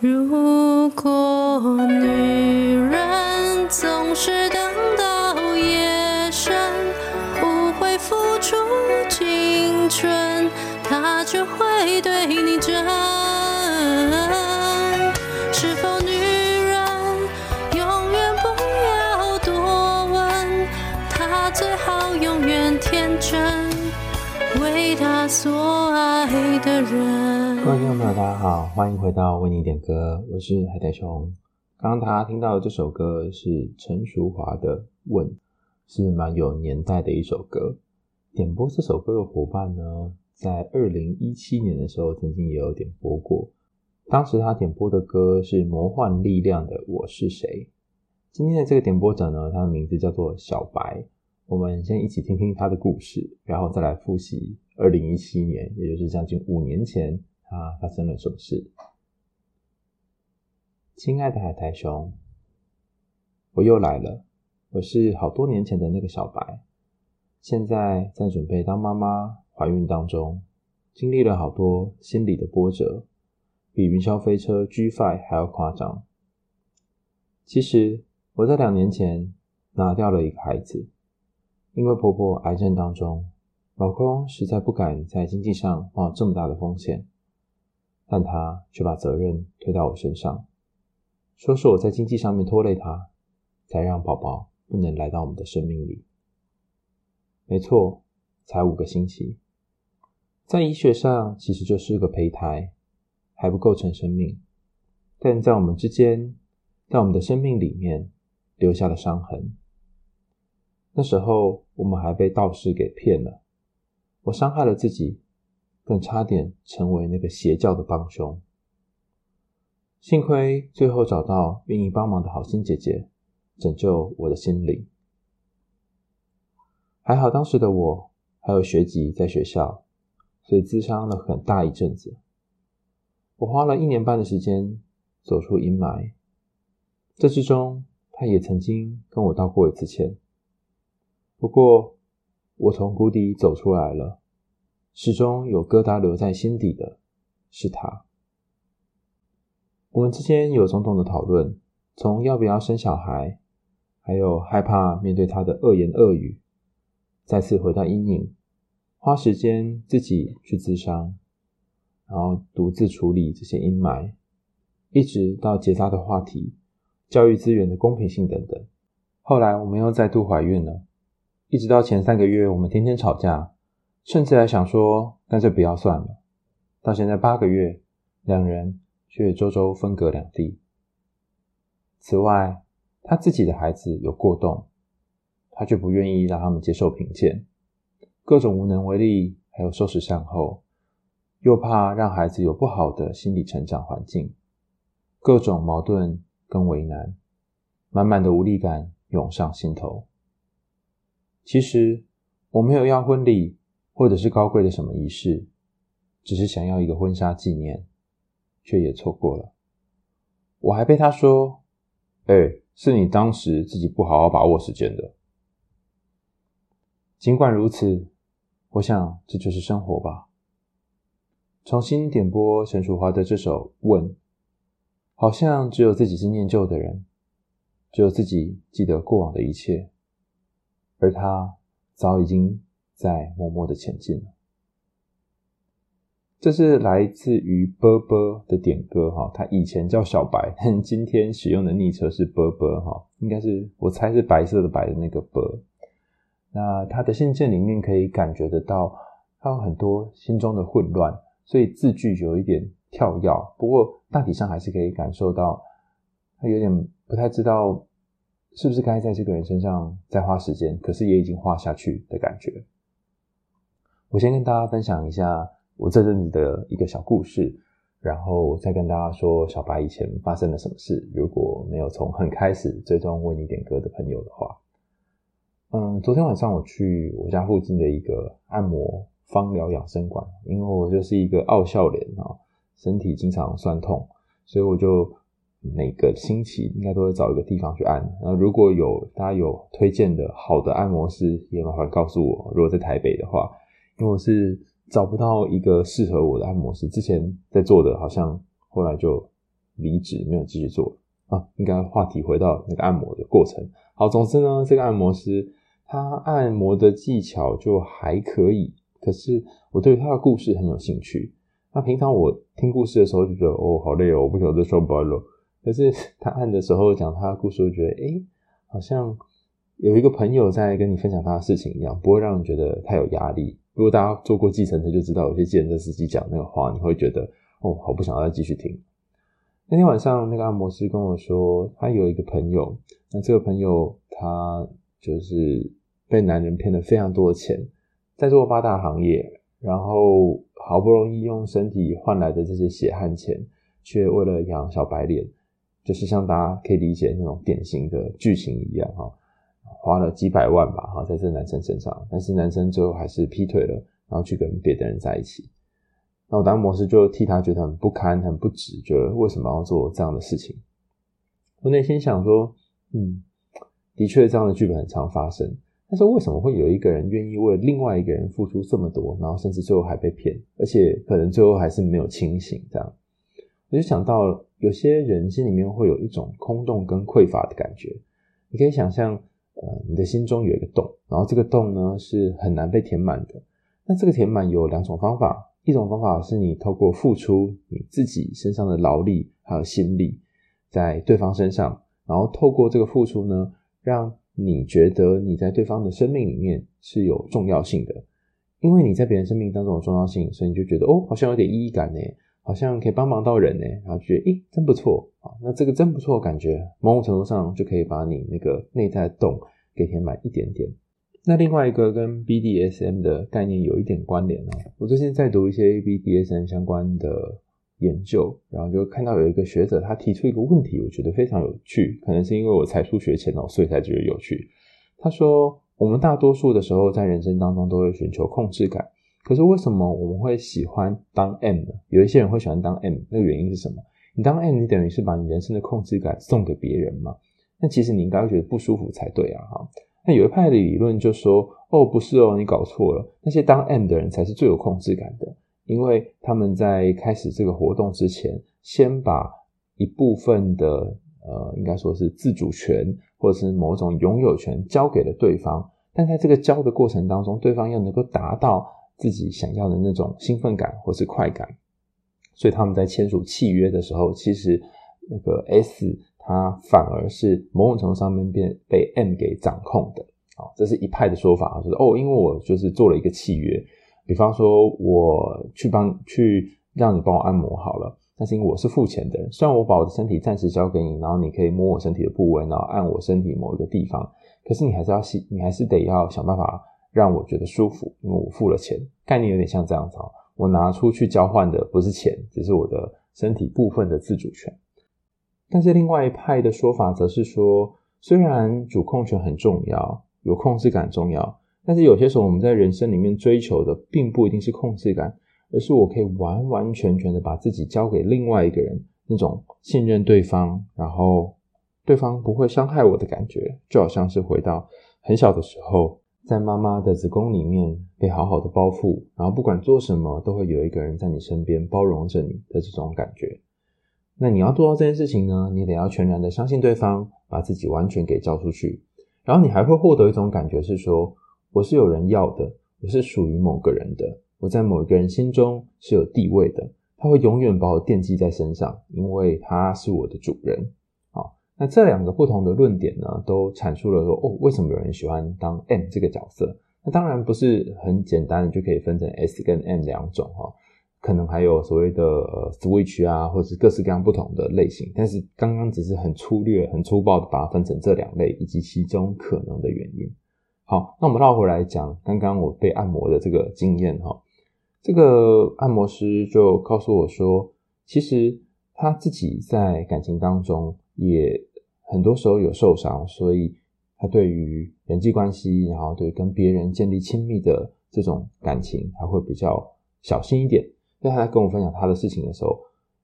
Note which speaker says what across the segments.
Speaker 1: 如果女人总是等到夜深，不会付出青春，她就会对你真。是否女人永远不要多问，她最好永远天真，为她所爱的人。
Speaker 2: 各位听众朋友，大家好，欢迎回到为你点歌，我是海苔熊。刚刚大家听到的这首歌是陈淑樺的《问》，是蛮有年代的一首歌。点播这首歌的伙伴呢，在二零一七年的时候曾经也有点播过。当时他点播的歌是魔幻力量的《我是谁》。今天的这个点播者呢，他的名字叫做小白。我们先一起听听他的故事，然后再来复习二零一七年，也就是将近五年前。他发生了什么事？亲爱的海苔熊，我又来了。我是好多年前的那个小白，现在在准备当妈妈，怀孕当中，经历了好多心理的波折，比云霄飞车 G5 还要夸张。其实我在两年前拿掉了一个孩子，因为婆婆癌症当中，老公实在不敢在经济上冒这么大的风险。但他却把责任推到我身上，说是我在经济上面拖累他，才让宝宝不能来到我们的生命里。没错，才五个星期，在医学上其实就是个胚胎，还不构成生命，但在我们之间，在我们的生命里面留下了伤痕。那时候我们还被道士给骗了，我伤害了自己。更差点成为那个邪教的帮凶。幸亏最后找到愿意帮忙的好心姐姐，拯救我的心灵。还好当时的我还有学籍在学校，所以咨商了很大一阵子。我花了一年半的时间走出阴霾。这之中，他也曾经跟我道过一次歉。不过，我从谷底走出来了。始终有疙瘩留在心底的是他。我们之间有种种的讨论，从要不要生小孩，还有害怕面对他的恶言恶语，再次回到阴影，花时间自己去自伤，然后独自处理这些阴霾，一直到结扎的话题、教育资源的公平性等等。后来我们又再度怀孕了，一直到前三个月，我们天天吵架。甚至还想说，干脆不要算了。到现在八个月，两人却周周分隔两地。此外，他自己的孩子有过动，他却不愿意让他们接受评鉴，各种无能为力，还有收拾善后，又怕让孩子有不好的心理成长环境，各种矛盾跟为难，满满的无力感涌上心头。其实我没有要婚礼。或者是高贵的什么仪式，只是想要一个婚纱纪念，却也错过了。我还被他说：“哎、欸，是你当时自己不好好把握时间的。”尽管如此，我想这就是生活吧。重新点播陈淑华的这首《问》，好像只有自己是念旧的人，只有自己记得过往的一切，而他早已经。在默默的前进了。这是来自于波波的点歌哈，他以前叫小白，今天使用的昵称是波波哈，应该是我猜是白色的白的那个波。那他的信件里面可以感觉得到，他有很多心中的混乱，所以字句有一点跳跃。不过大体上还是可以感受到，他有点不太知道是不是该在这个人身上再花时间，可是也已经花下去的感觉。我先跟大家分享一下我这阵子的一个小故事，然后再跟大家说小白以前发生了什么事。如果没有从很开始追踪为你点歌的朋友的话，嗯，昨天晚上我去我家附近的一个按摩芳疗养生馆，因为我就是一个傲笑脸啊，身体经常酸痛，所以我就每个星期应该都会找一个地方去按。然后如果有大家有推荐的好的按摩师，也麻烦告诉我。如果在台北的话。因为我是找不到一个适合我的按摩师，之前在做的好像后来就离职，没有继续做啊。应该话题回到那个按摩的过程。好，总之呢，这个按摩师他按摩的技巧就还可以，可是我对他的故事很有兴趣。那平常我听故事的时候就觉得哦，好累哦，我不想再上班了。可是他按的时候讲他的故事，我觉得诶，好像有一个朋友在跟你分享他的事情一样，不会让人觉得太有压力。如果大家坐过计程车就知道，有些计程车司机讲那个话，你会觉得哦，好不想要再继续听。那天晚上，那个按摩师跟我说，他有一个朋友，那这个朋友他就是被男人骗了非常多的钱，在做八大行业，然后好不容易用身体换来的这些血汗钱，却为了养小白脸，就是像大家可以理解那种典型的剧情一样哈。花了几百万吧，哈，在这男生身上，但是男生最后还是劈腿了，然后去跟别的人在一起。那我当模式就替他觉得很不堪、很不值，觉得为什么要做这样的事情？我内心想说，嗯，的确这样的剧本很常发生，但是为什么会有一个人愿意为另外一个人付出这么多，然后甚至最后还被骗，而且可能最后还是没有清醒？这样，我就想到有些人心里面会有一种空洞跟匮乏的感觉，你可以想象。呃，你的心中有一个洞，然后这个洞呢是很难被填满的。那这个填满有两种方法，一种方法是你透过付出你自己身上的劳力还有心力在对方身上，然后透过这个付出呢，让你觉得你在对方的生命里面是有重要性的，因为你在别人生命当中有重要性，所以你就觉得哦，好像有点意义感呢。好像可以帮忙到人呢，然后觉得诶，真不错！那这个真不错感觉，某种程度上就可以把你那个内在的洞给填满一点点。那另外一个跟 BDSM 的概念有一点关联哦。我最近在读一些 BDSM 相关的研究，然后就看到有一个学者他提出一个问题，我觉得非常有趣，可能是因为我才疏学浅哦，所以才觉得有趣。他说，我们大多数的时候在人生当中都会寻求控制感。可是为什么我们会喜欢当 M 呢？有一些人会喜欢当 M，那个原因是什么？你当 M，你等于是把你人生的控制感送给别人嘛？那其实你应该会觉得不舒服才对啊！哈，那有一派的理论就说，哦，不是哦，你搞错了，那些当 M 的人才是最有控制感的，因为他们在开始这个活动之前，先把一部分的呃，应该说是自主权或者是某种拥有权交给了对方，但在这个交的过程当中，对方要能够达到。自己想要的那种兴奋感或是快感，所以他们在签署契约的时候，其实那个 S 它反而是某种程度上面变被 M 给掌控的。啊，这是一派的说法，就是哦，因为我就是做了一个契约，比方说我去帮去让你帮我按摩好了，但是因为我是付钱的人，虽然我把我的身体暂时交给你，然后你可以摸我身体的部位，然后按我身体某一个地方，可是你还是要你还是得要想办法。让我觉得舒服，因为我付了钱，概念有点像这样子啊。我拿出去交换的不是钱，只是我的身体部分的自主权。但是另外一派的说法则是说，虽然主控权很重要，有控制感重要，但是有些时候我们在人生里面追求的，并不一定是控制感，而是我可以完完全全的把自己交给另外一个人，那种信任对方，然后对方不会伤害我的感觉，就好像是回到很小的时候。在妈妈的子宫里面被好好的包覆，然后不管做什么都会有一个人在你身边包容着你的这种感觉。那你要做到这件事情呢，你得要全然的相信对方，把自己完全给交出去。然后你还会获得一种感觉是说，我是有人要的，我是属于某个人的，我在某一个人心中是有地位的，他会永远把我惦记在身上，因为他是我的主人。那这两个不同的论点呢，都阐述了说，哦，为什么有人喜欢当 M 这个角色？那当然不是很简单的就可以分成 S 跟 M 两种哈，可能还有所谓的呃 Switch 啊，或者是各式各样不同的类型。但是刚刚只是很粗略、很粗暴的把它分成这两类，以及其中可能的原因。好，那我们绕回来讲刚刚我被按摩的这个经验哈，这个按摩师就告诉我说，其实他自己在感情当中也。很多时候有受伤，所以他对于人际关系，然后对跟别人建立亲密的这种感情，还会比较小心一点。在他在跟我分享他的事情的时候，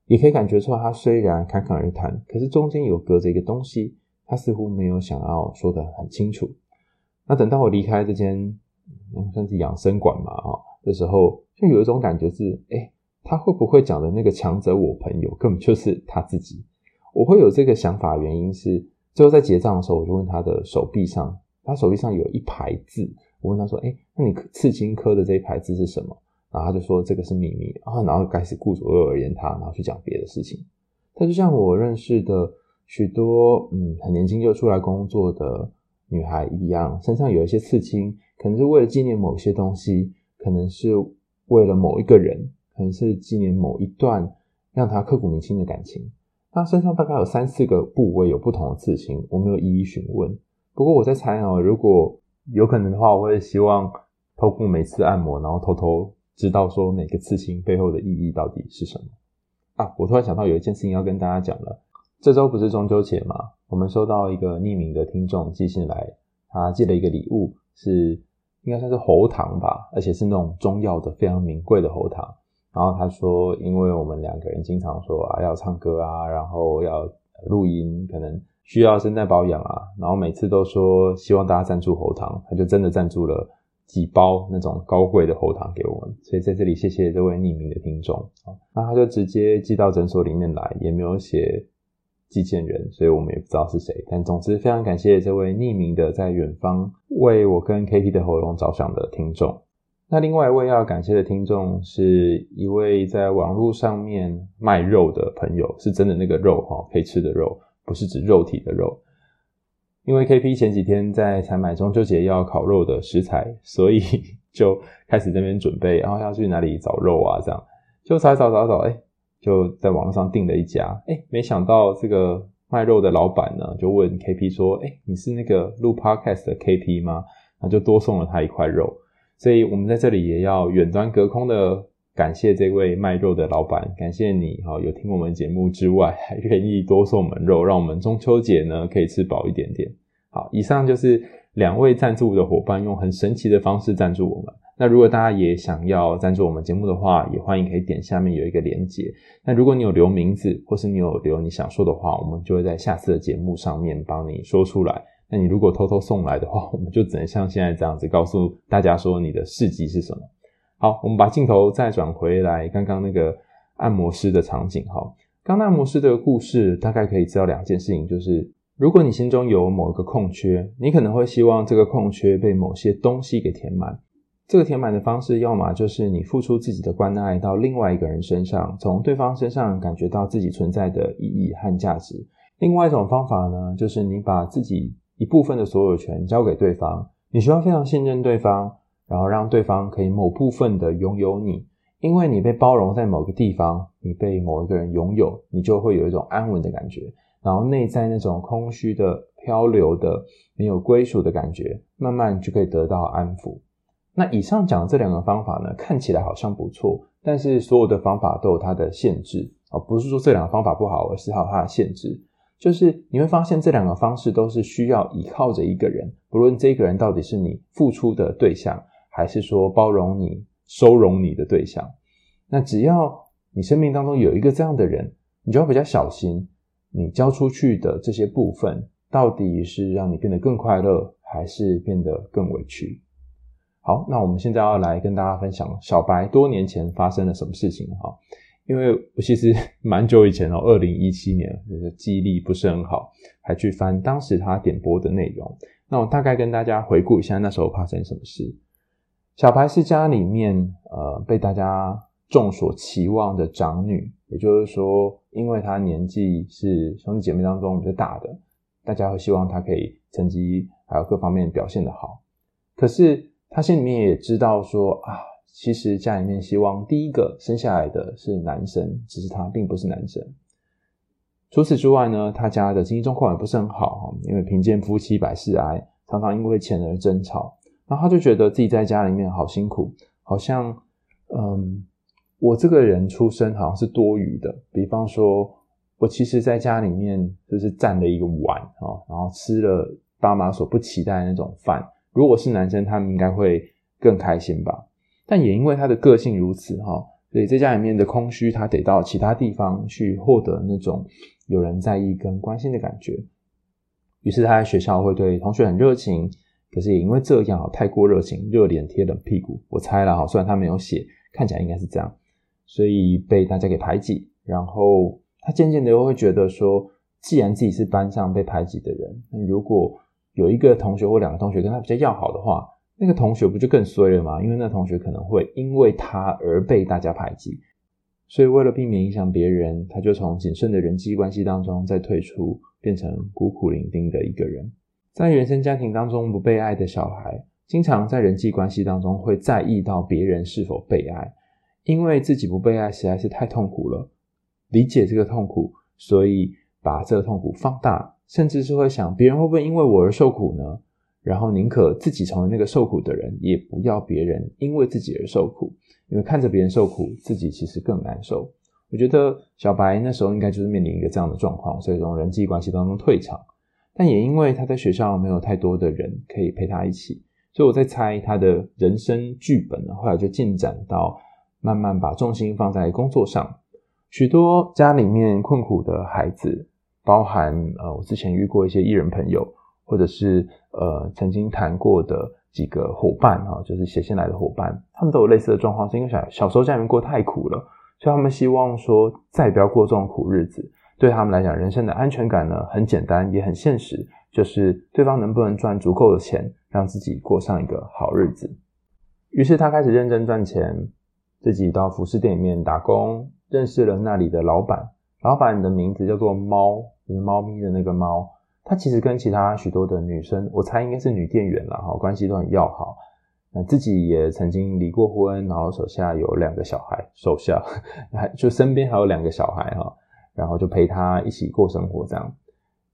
Speaker 2: 也可以感觉出来，他虽然侃侃而谈，可是中间有隔着一个东西，他似乎没有想要说的很清楚。那等到我离开这间算是养生馆嘛，啊，的时候，就有一种感觉是，哎，他会不会讲的那个强者我朋友，根本就是他自己。我会有这个想法，原因是最后在结账的时候，我就问他的手臂上，他手臂上有一排字，我问他说：“哎，那你刺青刻的这一排字是什么？”然后他就说：“这个是秘密。”然后然后开始顾左右而言他，然后去讲别的事情。他就像我认识的许多嗯很年轻就出来工作的女孩一样，身上有一些刺青，可能是为了纪念某些东西，可能是为了某一个人，可能是纪念某一段让他刻骨铭心的感情。他身上大概有三四个部位有不同的刺青，我没有一一询问。不过我在猜哦，如果有可能的话，我会希望透过每次按摩，然后偷偷知道说每个刺青背后的意义到底是什么。啊，我突然想到有一件事情要跟大家讲了。这周不是中秋节吗？我们收到一个匿名的听众寄信来，他寄了一个礼物，是应该算是喉糖吧，而且是那种中药的非常名贵的喉糖。然后他说，因为我们两个人经常说啊要唱歌啊，然后要录音，可能需要声带保养啊，然后每次都说希望大家赞助喉糖，他就真的赞助了几包那种高贵的喉糖给我们。所以在这里谢谢这位匿名的听众啊，那他就直接寄到诊所里面来，也没有写寄件人，所以我们也不知道是谁。但总之非常感谢这位匿名的在远方为我跟 KP 的喉咙着想的听众。那另外一位要感谢的听众是一位在网络上面卖肉的朋友，是真的那个肉哈，可以吃的肉，不是指肉体的肉。因为 KP 前几天在采买中秋节要烤肉的食材，所以 就开始这边准备，然后要去哪里找肉啊？这样就找找找找，哎，就在网络上订了一家，哎，没想到这个卖肉的老板呢，就问 KP 说，哎，你是那个录 Podcast 的 KP 吗？那就多送了他一块肉。所以我们在这里也要远端隔空的感谢这位卖肉的老板，感谢你哈，有听我们节目之外，还愿意多送我们肉，让我们中秋节呢可以吃饱一点点。好，以上就是两位赞助的伙伴用很神奇的方式赞助我们。那如果大家也想要赞助我们节目的话，也欢迎可以点下面有一个连结。那如果你有留名字，或是你有留你想说的话，我们就会在下次的节目上面帮你说出来。那你如果偷偷送来的话，我们就只能像现在这样子告诉大家说你的事迹是什么。好，我们把镜头再转回来，刚刚那个按摩师的场景。哈，刚刚按摩师的故事大概可以知道两件事情，就是如果你心中有某一个空缺，你可能会希望这个空缺被某些东西给填满。这个填满的方式，要么就是你付出自己的关爱到另外一个人身上，从对方身上感觉到自己存在的意义和价值；另外一种方法呢，就是你把自己一部分的所有权交给对方，你需要非常信任对方，然后让对方可以某部分的拥有你，因为你被包容在某个地方，你被某一个人拥有，你就会有一种安稳的感觉，然后内在那种空虚的、漂流的、没有归属的感觉，慢慢就可以得到安抚。那以上讲的这两个方法呢，看起来好像不错，但是所有的方法都有它的限制啊，不是说这两个方法不好，而是它有它的限制。就是你会发现这两个方式都是需要依靠着一个人，不论这个人到底是你付出的对象，还是说包容你、收容你的对象。那只要你生命当中有一个这样的人，你就要比较小心，你交出去的这些部分到底是让你变得更快乐，还是变得更委屈。好，那我们现在要来跟大家分享小白多年前发生了什么事情哈。因为我其实 蛮久以前哦，二零一七年，就是记忆力不是很好，还去翻当时他点播的内容。那我大概跟大家回顾一下那时候发生什么事。小白是家里面呃被大家众所期望的长女，也就是说，因为她年纪是兄弟姐妹当中比较大的，大家会希望她可以成绩还有各方面表现得好。可是她心里面也知道说啊。其实家里面希望第一个生下来的是男生，只是他并不是男生。除此之外呢，他家的经济状况也不是很好，因为贫贱夫妻百事哀，常常因为钱而争吵。那他就觉得自己在家里面好辛苦，好像嗯，我这个人出生好像是多余的。比方说，我其实在家里面就是占了一个碗啊，然后吃了爸妈所不期待的那种饭。如果是男生，他们应该会更开心吧。但也因为他的个性如此哈，所以在家里面的空虚，他得到其他地方去获得那种有人在意跟关心的感觉。于是他在学校会对同学很热情，可是也因为这样太过热情，热脸贴冷屁股。我猜了哈，虽然他没有写，看起来应该是这样，所以被大家给排挤。然后他渐渐的又会觉得说，既然自己是班上被排挤的人，那如果有一个同学或两个同学跟他比较要好的话，那个同学不就更衰了吗？因为那同学可能会因为他而被大家排挤。所以为了避免影响别人，他就从谨慎的人际关系当中再退出，变成孤苦伶仃的一个人。在原生家庭当中不被爱的小孩，经常在人际关系当中会在意到别人是否被爱，因为自己不被爱实在是太痛苦了，理解这个痛苦，所以把这个痛苦放大，甚至是会想别人会不会因为我而受苦呢？然后宁可自己成为那个受苦的人，也不要别人因为自己而受苦，因为看着别人受苦，自己其实更难受。我觉得小白那时候应该就是面临一个这样的状况，所以从人际关系当中退场。但也因为他在学校没有太多的人可以陪他一起。所以我在猜他的人生剧本呢，后来就进展到慢慢把重心放在工作上。许多家里面困苦的孩子，包含呃，我之前遇过一些艺人朋友，或者是呃曾经谈过的几个伙伴啊，就是写信来的伙伴，他们都有类似的状况，是因为小小时候家里面过太苦了，所以他们希望说再不要过这种苦日子。对他们来讲，人生的安全感呢，很简单，也很现实。就是对方能不能赚足够的钱，让自己过上一个好日子。于是他开始认真赚钱，自己到服饰店里面打工，认识了那里的老板。老板的名字叫做猫，就是猫咪的那个猫。他其实跟其他许多的女生，我猜应该是女店员啦，哈，关系都很要好。那自己也曾经离过婚，然后手下有两个小孩，手下 还就身边还有两个小孩哈，然后就陪他一起过生活这样。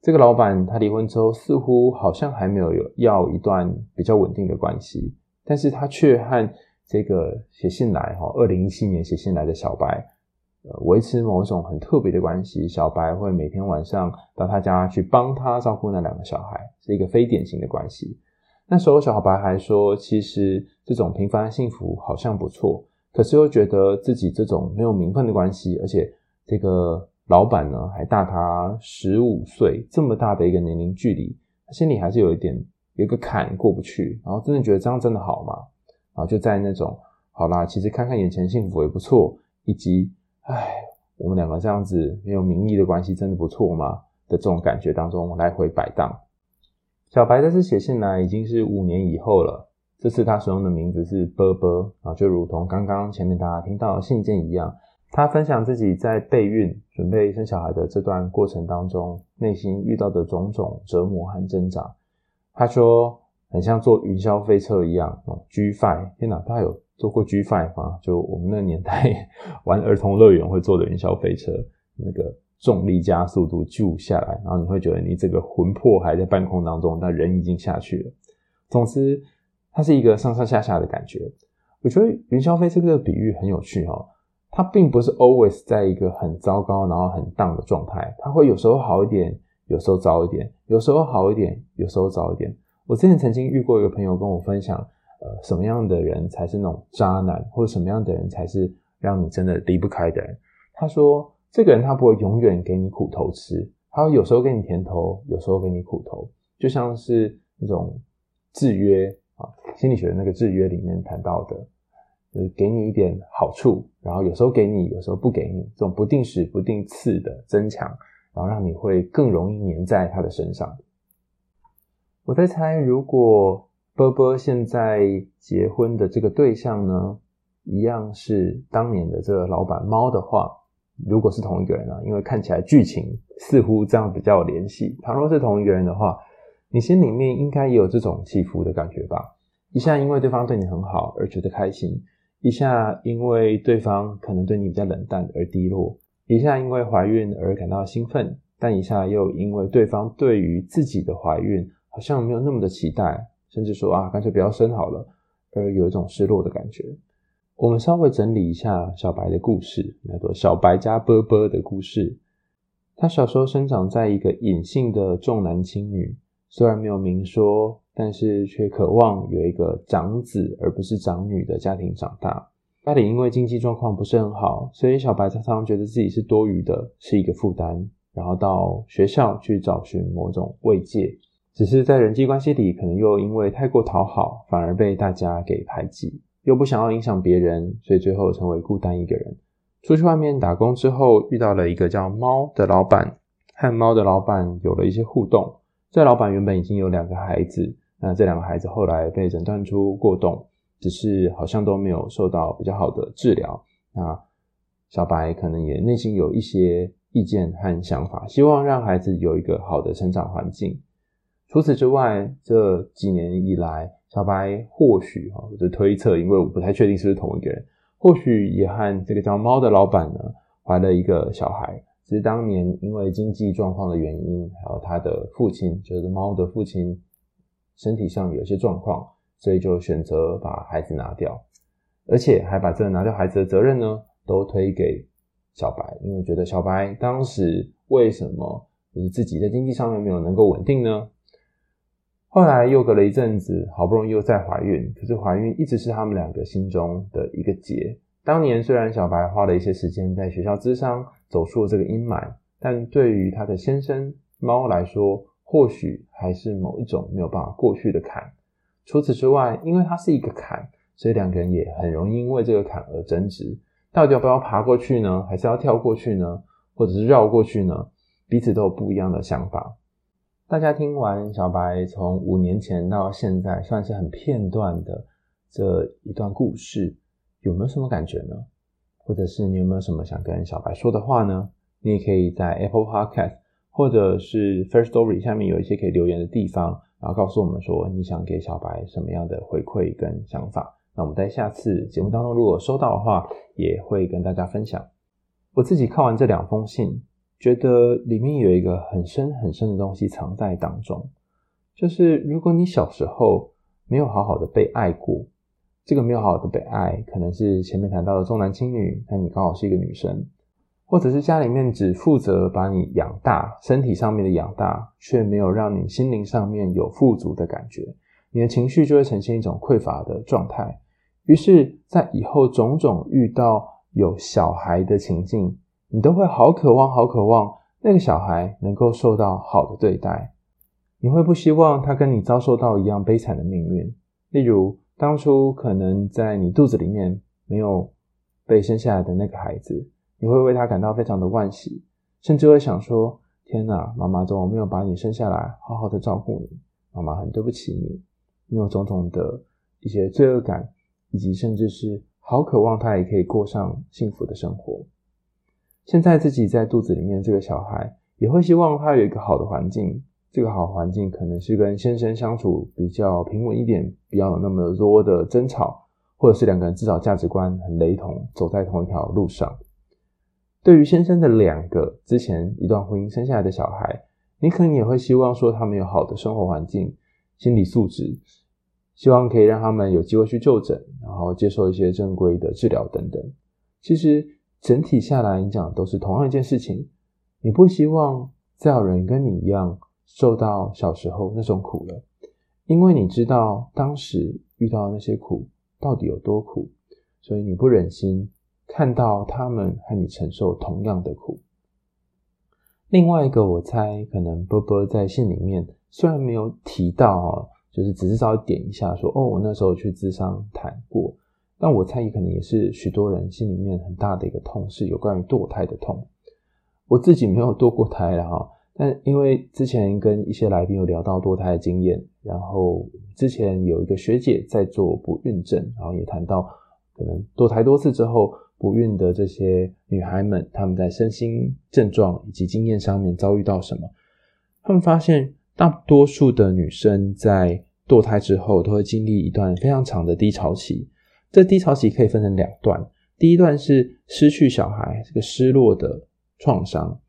Speaker 2: 这个老板他离婚之后，似乎好像还没有有要一段比较稳定的关系，但是他却和这个写信来哈，二零一七年写信来的小白，呃，维持某种很特别的关系。小白会每天晚上到他家去帮他照顾那两个小孩，是一个非典型的关系。那时候小白还说，其实这种平凡的幸福好像不错，可是又觉得自己这种没有名分的关系，而且这个。老板呢，还大他十五岁，这么大的一个年龄距离，心里还是有一点有一个坎过不去，然后真的觉得这样真的好吗？然后就在那种好啦，其实看看眼前幸福也不错，以及唉，我们两个这样子没有名义的关系真的不错吗？的这种感觉当中来回摆荡。小白这次写信来已经是五年以后了，这次他使用的名字是波波啊，就如同刚刚前面大家听到的信件一样。他分享自己在备孕、准备生小孩的这段过程当中，内心遇到的种种折磨和挣扎。他说，很像坐云霄飞车一样，G5，天哪，他有坐过 G5 啊？就我们那个年代 玩儿童乐园会坐的云霄飞车，那个重力加速度就下来，然后你会觉得你这个魂魄还在半空当中，但人已经下去了。总之，它是一个上上下下的感觉。我觉得云霄飞车这个比喻很有趣哈。它并不是 always 在一个很糟糕，然后很 down 的状态，它会有时候好一点，有时候糟一点，有时候好一点，有时候糟一点。我之前曾经遇过一个朋友跟我分享，呃，什么样的人才是那种渣男，或者什么样的人才是让你真的离不开的人。他说，这个人他不会永远给你苦头吃，他会有时候给你甜头，有时候给你苦头，就像是那种制约啊，心理学的那个制约里面谈到的。就是给你一点好处，然后有时候给你，有时候不给你，这种不定时不定次的增强，然后让你会更容易黏在他的身上。我在猜，如果波波现在结婚的这个对象呢，一样是当年的这个老板猫的话，如果是同一个人啊，因为看起来剧情似乎这样比较有联系。倘若是同一个人的话，你心里面应该也有这种起伏的感觉吧？一下因为对方对你很好而觉得开心。一下因为对方可能对你比较冷淡而低落，一下因为怀孕而感到兴奋，但一下又因为对方对于自己的怀孕好像没有那么的期待，甚至说啊，干脆不要生好了，而有一种失落的感觉。我们稍微整理一下小白的故事，那个小白加波波的故事。他小时候生长在一个隐性的重男轻女，虽然没有明说。但是却渴望有一个长子而不是长女的家庭长大。家里因为经济状况不是很好，所以小白常常觉得自己是多余的，是一个负担，然后到学校去找寻某种慰藉。只是在人际关系里，可能又因为太过讨好，反而被大家给排挤，又不想要影响别人，所以最后成为孤单一个人。出去外面打工之后，遇到了一个叫猫的老板。和猫的老板有了一些互动。这老板原本已经有两个孩子，那这两个孩子后来被诊断出过动，只是好像都没有受到比较好的治疗。那小白可能也内心有一些意见和想法，希望让孩子有一个好的成长环境。除此之外，这几年以来，小白或许哈，我的推测，因为我不太确定是不是同一个人，或许也和这个叫猫的老板呢怀了一个小孩。其实当年因为经济状况的原因，还有他的父亲，就是猫的父亲，身体上有些状况，所以就选择把孩子拿掉，而且还把这个拿掉孩子的责任呢，都推给小白，因为觉得小白当时为什么就是自己在经济上面没有能够稳定呢？后来又隔了一阵子，好不容易又再怀孕，可是怀孕一直是他们两个心中的一个结。当年虽然小白花了一些时间在学校之商，走出了这个阴霾，但对于他的先生猫来说，或许还是某一种没有办法过去的坎。除此之外，因为它是一个坎，所以两个人也很容易因为这个坎而争执。到底要不要爬过去呢？还是要跳过去呢？或者是绕过去呢？彼此都有不一样的想法。大家听完小白从五年前到现在算是很片段的这一段故事。有没有什么感觉呢？或者是你有没有什么想跟小白说的话呢？你也可以在 Apple Podcast 或者是 Firstory 下面有一些可以留言的地方，然后告诉我们说你想给小白什么样的回馈跟想法。那我们在下次节目当中如果收到的话，也会跟大家分享。我自己看完这两封信，觉得里面有一个很深很深的东西藏在当中，就是如果你小时候没有好好的被爱过。这个没有好好的被爱，可能是前面谈到的重男轻女，但你刚好是一个女生，或者是家里面只负责把你养大，身体上面的养大，却没有让你心灵上面有富足的感觉，你的情绪就会呈现一种匮乏的状态。于是，在以后种种遇到有小孩的情境，你都会好渴望、好渴望那个小孩能够受到好的对待，你会不希望他跟你遭受到一样悲惨的命运，例如。当初可能在你肚子里面没有被生下来的那个孩子，你会为他感到非常的惋惜，甚至会想说：“天哪，妈妈怎么没有把你生下来，好好的照顾你？妈妈很对不起你。”你有种种的一些罪恶感，以及甚至是好渴望他也可以过上幸福的生活。现在自己在肚子里面这个小孩，也会希望他有一个好的环境。这个好环境可能是跟先生相处比较平稳一点，不要有那么多的争吵，或者是两个人至少价值观很雷同，走在同一条路上。对于先生的两个之前一段婚姻生下来的小孩，你可能也会希望说他们有好的生活环境、心理素质，希望可以让他们有机会去就诊，然后接受一些正规的治疗等等。其实整体下来，你讲都是同样一件事情，你不希望再有人跟你一样。受到小时候那种苦了，因为你知道当时遇到的那些苦到底有多苦，所以你不忍心看到他们和你承受同样的苦。另外一个，我猜可能波波在信里面虽然没有提到哦，就是只是稍微点一下说哦，我那时候去咨商谈过，但我猜也可能也是许多人心里面很大的一个痛，是有关于堕胎的痛。我自己没有堕过胎了哈。但因为之前跟一些来宾有聊到堕胎的经验，然后之前有一个学姐在做不孕症，然后也谈到可能堕胎多次之后不孕的这些女孩们，她们在身心症状以及经验上面遭遇到什么？他们发现大多数的女生在堕胎之后都会经历一段非常长的低潮期，这低潮期可以分成两段，第一段是失去小孩这个失落的创伤。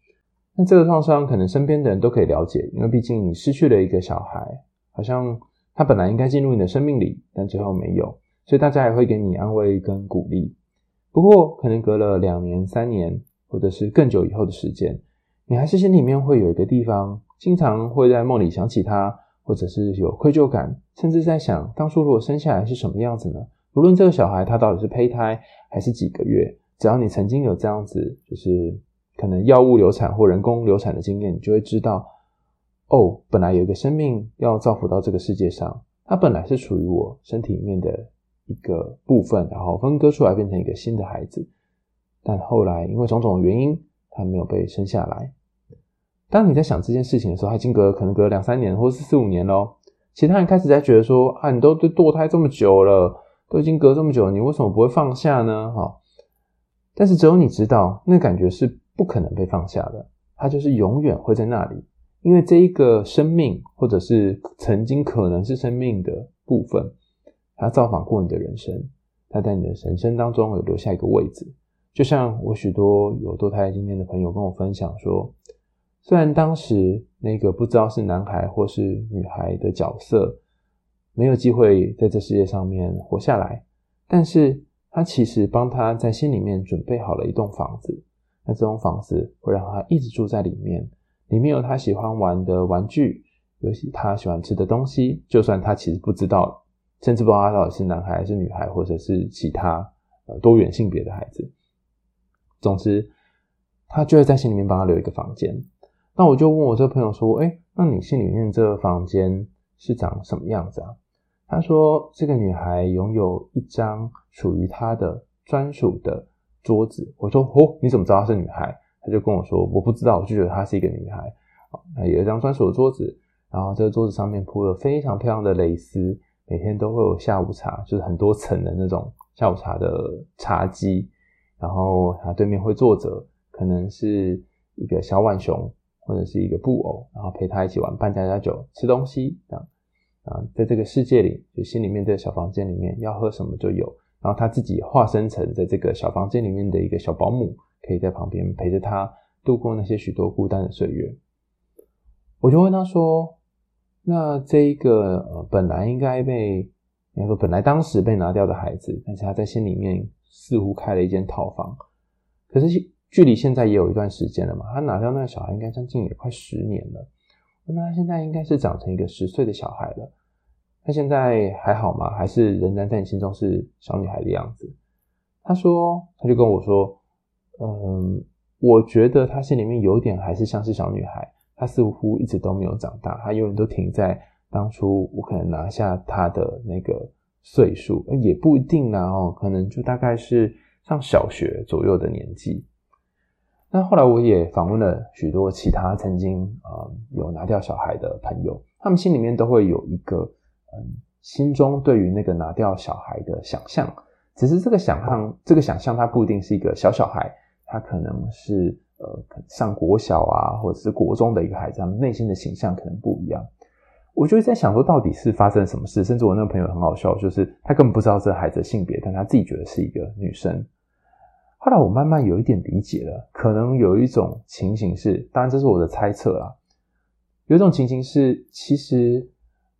Speaker 2: 那这个创伤可能身边的人都可以了解，因为毕竟你失去了一个小孩，好像他本来应该进入你的生命里，但最后没有，所以大家也会给你安慰跟鼓励。不过，可能隔了两年、三年，或者是更久以后的时间，你还是心里面会有一个地方，经常会在梦里想起他，或者是有愧疚感，甚至在想当初如果生下来是什么样子呢？无论这个小孩他到底是胚胎还是几个月，只要你曾经有这样子，就是。可能药物流产或人工流产的经验，你就会知道，哦，本来有一个生命要造福到这个世界上，它本来是属于我身体里面的一个部分，然后分割出来变成一个新的孩子，但后来因为种种原因，它没有被生下来。当你在想这件事情的时候，他已经隔可能隔两三年，或是四五年咯。其他人开始在觉得说啊，你都堕胎这么久了，都已经隔这么久了，你为什么不会放下呢？哈，但是只有你知道，那感觉是不可能被放下的，它就是永远会在那里，因为这一个生命，或者是曾经可能是生命的部分，它造访过你的人生，它在你的人生当中有留下一个位置。就像我许多有堕胎经验的朋友跟我分享说。虽然当时那个不知道是男孩或是女孩的角色没有机会在这世界上面活下来，但是他其实帮他在心里面准备好了一栋房子。那这栋房子会让他一直住在里面，里面有他喜欢玩的玩具，有他喜欢吃的东西。就算他其实不知道，甚至不知道他到底是男孩还是女孩，或者是其他呃多元性别的孩子，总之，他就会在心里面帮他留一个房间。那我就问我这个朋友说：“诶，那你心里面这个房间是长什么样子啊？”他说：“这个女孩拥有一张属于她的专属的桌子。”我说：“哦，你怎么知道她是女孩？”他就跟我说：“我不知道，我就觉得她是一个女孩。”那有一张专属的桌子，然后这个桌子上面铺了非常漂亮的蕾丝，每天都会有下午茶，就是很多层的那种下午茶的茶几，然后他对面会坐着，可能是一个小浣熊。或者是一个布偶，然后陪他一起玩扮家家酒、吃东西这样啊，在这个世界里，就心里面这个小房间里面要喝什么就有，然后他自己化身成在这个小房间里面的一个小保姆，可以在旁边陪着他度过那些许多孤单的岁月。我就问他说：“那这一个呃，本来应该被，应该说本来当时被拿掉的孩子，但是他在心里面似乎开了一间套房，可是。”距离现在也有一段时间了嘛，他拿掉那个小孩应该将近也快十年了，那他现在应该是长成一个十岁的小孩了。他现在还好吗？还是仍然在你心中是小女孩的样子？他说，他就跟我说，嗯，我觉得他心里面有点还是像是小女孩，他似乎一直都没有长大，他永远都停在当初我可能拿下他的那个岁数，也不一定啦哦，可能就大概是上小学左右的年纪。那后来我也访问了许多其他曾经啊、有拿掉小孩的朋友，他们心里面都会有一个嗯，心中对于那个拿掉小孩的想象，只是这个想象，这个想象它不一定是一个小小孩，他可能是呃上国小啊，或者是国中的一个孩子，他们内心的形象可能不一样。我就在想说，到底是发生了什么事？甚至我那个朋友很好笑，就是他根本不知道这孩子的性别，但他自己觉得是一个女生。后来我慢慢有一点理解了，可能有一种情形是，当然这是我的猜测啦。有一种情形是，其实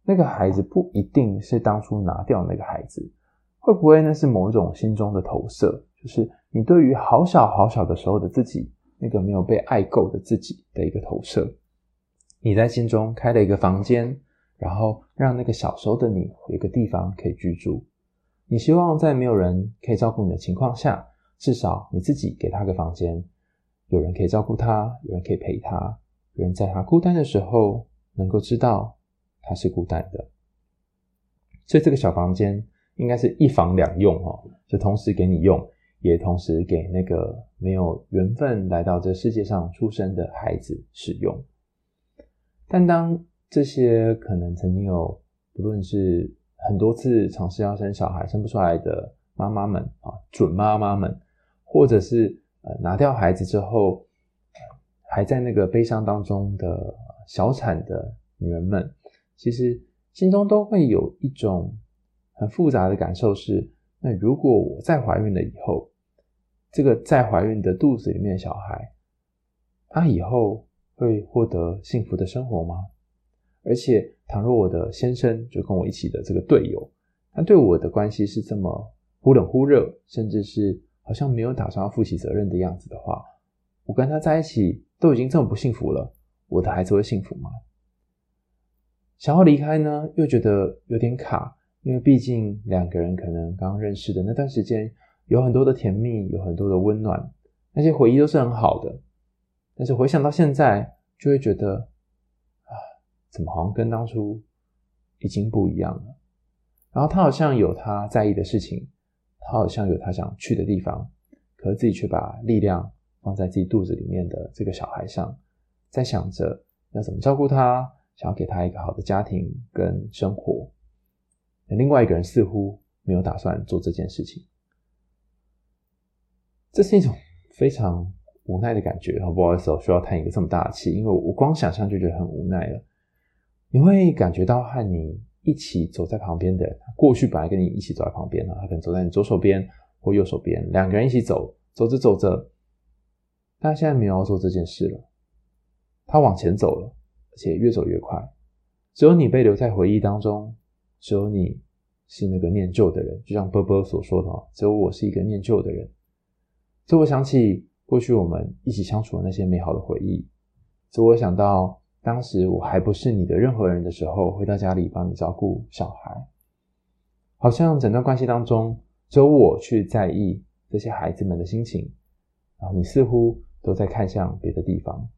Speaker 2: 那个孩子不一定是当初拿掉那个孩子，会不会那是某一种心中的投射？就是你对于好小好小的时候的自己，那个没有被爱够的自己的一个投射。你在心中开了一个房间，然后让那个小时候的你有一个地方可以居住。你希望在没有人可以照顾你的情况下。至少你自己给他个房间，有人可以照顾他，有人可以陪他，有人在他孤单的时候能够知道他是孤单的。所以这个小房间应该是一房两用哦，就同时给你用，也同时给那个没有缘分来到这世界上出生的孩子使用。但当这些可能曾经有不论是很多次尝试要生小孩生不出来的妈妈们啊，准妈妈们。或者是呃拿掉孩子之后，还在那个悲伤当中的小产的女人们，其实心中都会有一种很复杂的感受是：那如果我再怀孕了以后，这个在怀孕的肚子里面的小孩，他以后会获得幸福的生活吗？而且，倘若我的先生就跟我一起的这个队友，他对我的关系是这么忽冷忽热，甚至是。好像没有打算要负起责任的样子的话，我跟他在一起都已经这么不幸福了，我的孩子会幸福吗？想要离开呢，又觉得有点卡，因为毕竟两个人可能刚认识的那段时间有很多的甜蜜，有很多的温暖，那些回忆都是很好的。但是回想到现在，就会觉得啊，怎么好像跟当初已经不一样了？然后他好像有他在意的事情。他好像有他想去的地方，可是自己却把力量放在自己肚子里面的这个小孩上，在想着要怎么照顾他，想要给他一个好的家庭跟生活。另外一个人似乎没有打算做这件事情，这是一种非常无奈的感觉。不好意思，我需要叹一个这么大的气，因为我光想象就觉得很无奈了。你会感觉到和你一起走在旁边的人，过去本来跟你一起走在旁边的，他可能走在你左手边或右手边，两个人一起走，走着走着，他现在没有要做这件事了，他往前走了，而且越走越快，只有你被留在回忆当中。只有你是那个念旧的人，就像波波所说的，只有我是一个念旧的人。这我想起过去我们一起相处的那些美好的回忆，这我想到当时我还不是你的任何人的时候，回到家里帮你照顾小孩，好像整段关系当中只有我去在意这些孩子们的心情，然后你似乎都在看向别的地方。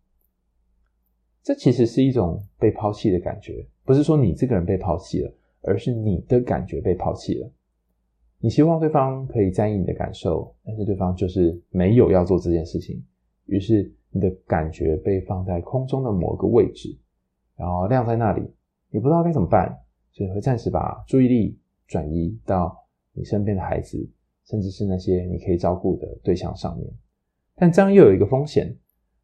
Speaker 2: 这其实是一种被抛弃的感觉，不是说你这个人被抛弃了。而是你的感觉被抛弃了，你希望对方可以在意你的感受，但是对方就是没有要做这件事情，于是你的感觉被放在空中的某个位置，然后晾在那里，你不知道该怎么办，所以会暂时把注意力转移到你身边的孩子，甚至是那些你可以照顾的对象上面。但这样又有一个风险，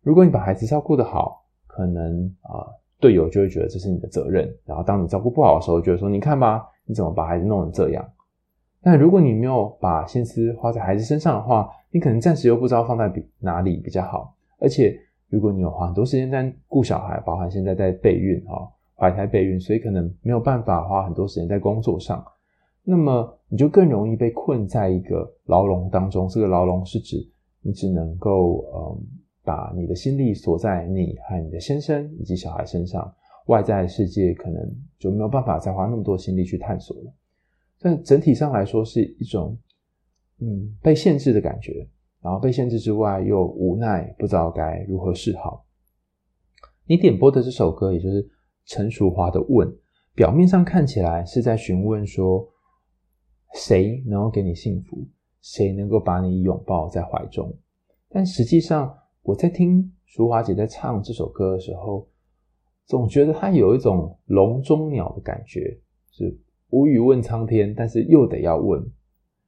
Speaker 2: 如果你把孩子照顾得好，可能啊。队友就会觉得这是你的责任，然后当你照顾不好的时候，就会说你看吧，你怎么把孩子弄成这样？但如果你没有把心思花在孩子身上的话，你可能暂时又不知道放在比哪里比较好。而且如果你有花很多时间在顾小孩，包含现在在备孕哈，怀胎备孕，所以可能没有办法花很多时间在工作上，那么你就更容易被困在一个牢笼当中。这个牢笼是指你只能够嗯。把你的心力锁在你和你的先生以及小孩身上，外在世界可能就没有办法再花那么多心力去探索了。但整体上来说，是一种嗯被限制的感觉，然后被限制之外又无奈，不知道该如何是好。你点播的这首歌，也就是陈淑华的《问》，表面上看起来是在询问说，谁能够给你幸福，谁能够把你拥抱在怀中，但实际上。我在听淑华姐在唱这首歌的时候，总觉得她有一种笼中鸟的感觉，是无语问苍天，但是又得要问。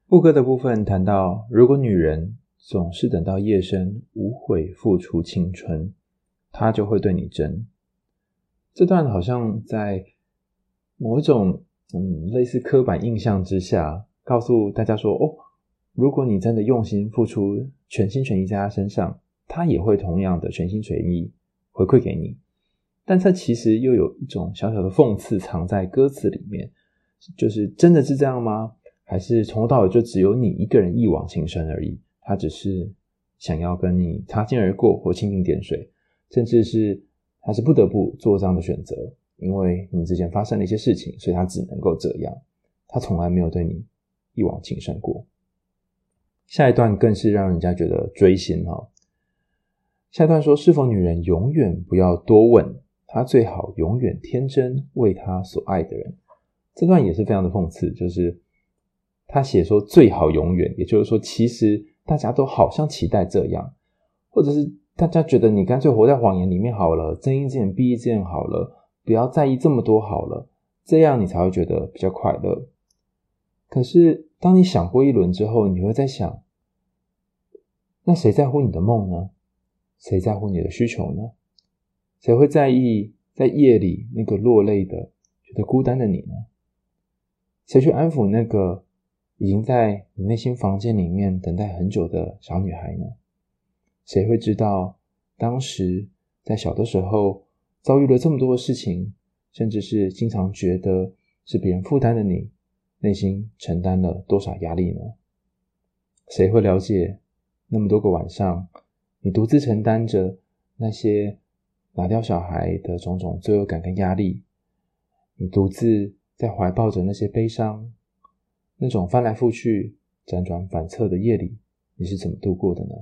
Speaker 2: 副歌的部分谈到，如果女人总是等到夜深无悔付出青春，他就会对你真。这段好像在某一种嗯类似刻板印象之下，告诉大家说：哦，如果你真的用心付出，全心全意在他身上。他也会同样的全心全意回馈给你，但这其实又有一种小小的讽刺藏在歌词里面，就是真的是这样吗？还是从头到尾就只有你一个人一往情深而已？他只是想要跟你擦肩而过或蜻蜓点水，甚至是他是不得不做这样的选择，因为你们之间发生了一些事情，所以他只能够这样。他从来没有对你一往情深过。下一段更是让人家觉得锥心哈。下一段说：“是否女人永远不要多问？她最好永远天真，为她所爱的人。”这段也是非常的讽刺，就是他写说“最好永远”，也就是说，其实大家都好像期待这样，或者是大家觉得你干脆活在谎言里面好了，睁一只眼闭一只眼好了，不要在意这么多好了，这样你才会觉得比较快乐。可是当你想过一轮之后，你会在想：那谁在乎你的梦呢？谁在乎你的需求呢？谁会在意在夜里那个落泪的、觉得孤单的你呢？谁去安抚那个已经在你内心房间里面等待很久的小女孩呢？谁会知道当时在小的时候遭遇了这么多的事情，甚至是经常觉得是别人负担的你，内心承担了多少压力呢？谁会了解那么多个晚上？你独自承担着那些拿掉小孩的种种罪恶感跟压力，你独自在怀抱着那些悲伤，那种翻来覆去、辗转反侧的夜里，你是怎么度过的呢？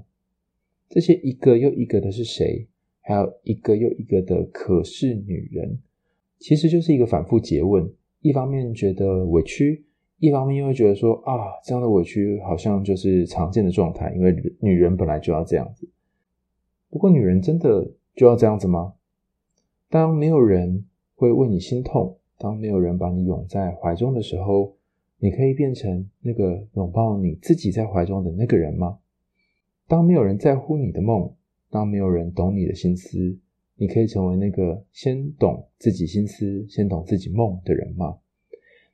Speaker 2: 这些一个又一个的是谁？还有一个又一个的可是女人，其实就是一个反复诘问。一方面觉得委屈。一方面又会觉得说啊，这样的委屈好像就是常见的状态，因为女人本来就要这样子。不过，女人真的就要这样子吗？当没有人会为你心痛，当没有人把你拥在怀中的时候，你可以变成那个拥抱你自己在怀中的那个人吗？当没有人在乎你的梦，当没有人懂你的心思，你可以成为那个先懂自己心思、先懂自己梦的人吗？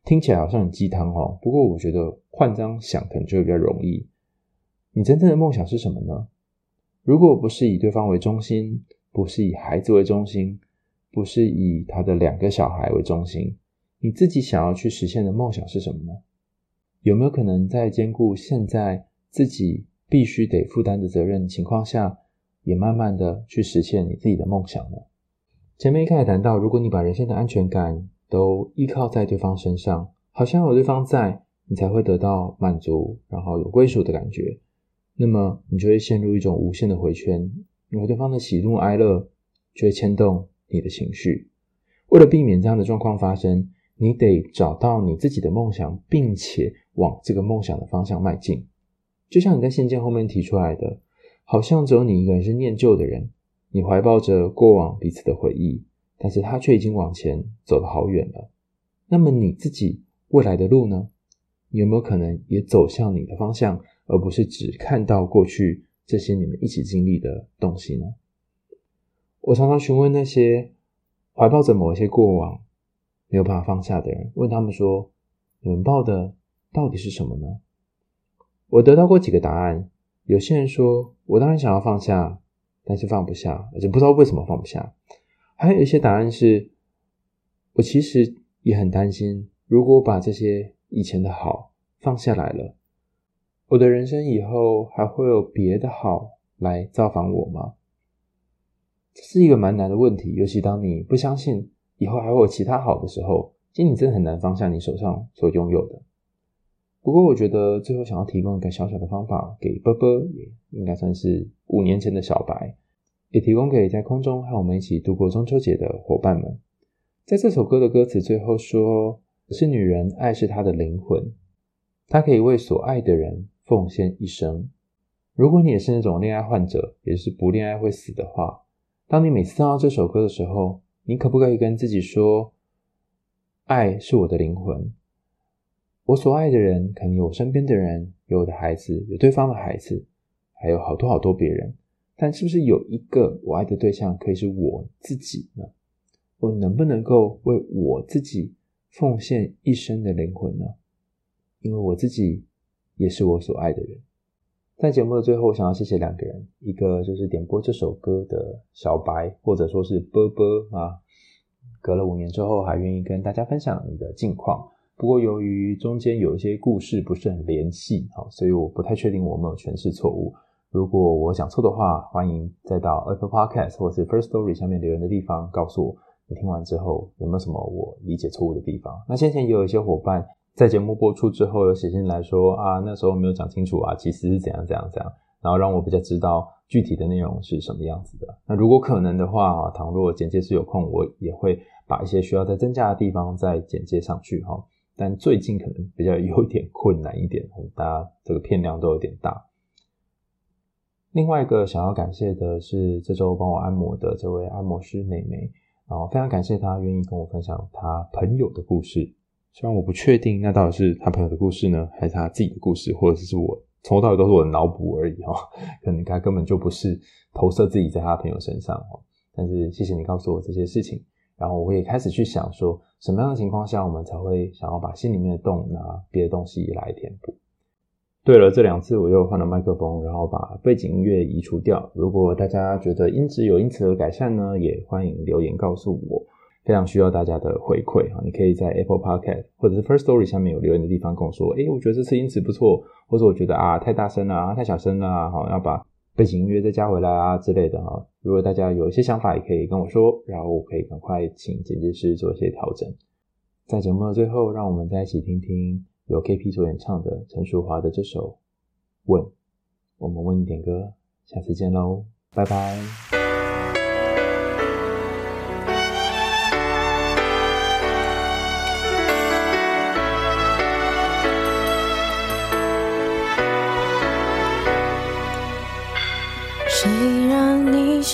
Speaker 2: 听起来好像很鸡汤哦，不过我觉得换张想可能就会比较容易。你真正的梦想是什么呢？如果不是以对方为中心，不是以孩子为中心，不是以他的两个小孩为中心，你自己想要去实现的梦想是什么呢？有没有可能在兼顾现在自己必须得负担的责任情况下，也慢慢的去实现你自己的梦想呢？前面一开始谈到，如果你把人生的安全感都依靠在对方身上，好像有对方在，你才会得到满足，然后有归属的感觉。那么你就会陷入一种无限的回圈，因为对方的喜怒哀乐就会牵动你的情绪。为了避免这样的状况发生，你得找到你自己的梦想，并且往这个梦想的方向迈进。就像你在信件后面提出来的，好像只有你一个人是念旧的人，你怀抱着过往彼此的回忆。但是他却已经往前走了好远了。那么你自己未来的路呢？你有没有可能也走向你的方向，而不是只看到过去这些你们一起经历的东西呢？我常常询问那些怀抱着某一些过往没有办法放下的人，问他们说：“你们抱的到底是什么呢？”我得到过几个答案。有些人说：“我当然想要放下，但是放不下，而且不知道为什么放不下。”还有一些答案是，我其实也很担心，如果我把这些以前的好放下来了，我的人生以后还会有别的好来造访我吗？这是一个蛮难的问题，尤其当你不相信以后还会有其他好的时候，其实你真的很难放下你手上所拥有的。不过，我觉得最后想要提供一个小小的方法给波波，也应该算是五年前的小白。也提供给在空中和我们一起度过中秋节的伙伴们。在这首歌的歌词最后说：“是女人，爱是她的灵魂，她可以为所爱的人奉献一生。”如果你也是那种恋爱患者，也是不恋爱会死的话，当你每次听到这首歌的时候，你可不可以跟自己说：“爱是我的灵魂，我所爱的人，可能有我身边的人，有我的孩子，有对方的孩子，还有好多好多别人。”但是不是有一个我爱的对象可以是我自己呢？我能不能够为我自己奉献一生的灵魂呢？因为我自己也是我所爱的人。在节目的最后，我想要谢谢两个人，一个就是点播这首歌的小白，或者说是波波啊，隔了五年之后还愿意跟大家分享你的近况。不过由于中间有一些故事不是很联系，好，所以我不太确定我有没有诠释错误。如果我讲错的话，欢迎再到 Apple Podcast 或是 First Story 下面留言的地方告诉我，你听完之后有没有什么我理解错误的地方？那先前也有一些伙伴在节目播出之后有写信来说啊，那时候没有讲清楚啊，其实是怎样怎样怎样，然后让我比较知道具体的内容是什么样子的。那如果可能的话，倘若简介是有空，我也会把一些需要再增加的地方再简介上去哈。但最近可能比较有点困难一点，大家这个片量都有点大。另外一个想要感谢的是这周帮我按摩的这位按摩师美眉，然后非常感谢她愿意跟我分享她朋友的故事。虽然我不确定那到底是他朋友的故事呢，还是他自己的故事，或者是我从头到尾都是我的脑补而已哈，可能他根本就不是投射自己在他朋友身上。但是谢谢你告诉我这些事情，然后我也开始去想说，什么样的情况下我们才会想要把心里面的洞拿别的东西来填补。对了，这两次我又换了麦克风，然后把背景音乐移除掉。如果大家觉得音质有因此而改善呢，也欢迎留言告诉我，非常需要大家的回馈哈。你可以在 Apple Podcast 或者是 First Story 下面有留言的地方跟我说，诶，我觉得这次音质不错，或者我觉得啊太大声了啊，太小声了啊，好，要把背景音乐再加回来啊之类的哈。如果大家有一些想法，也可以跟我说，然后我可以赶快请剪辑师做一些调整。在节目的最后，让我们再一起听听。由 KP 所演唱的陈淑樺的这首《问》，我们为你点歌，下次见喽，拜拜。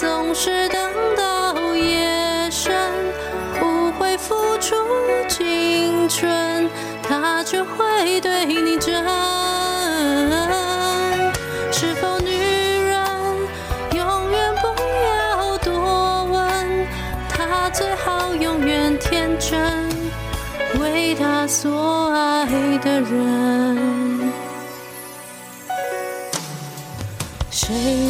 Speaker 1: 总是等到夜深，不会付出青春，他就会对你真。是否女人永远不要多问，他最好永远天真，为他所爱的人。谁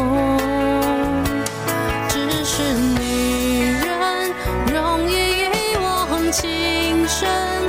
Speaker 1: 深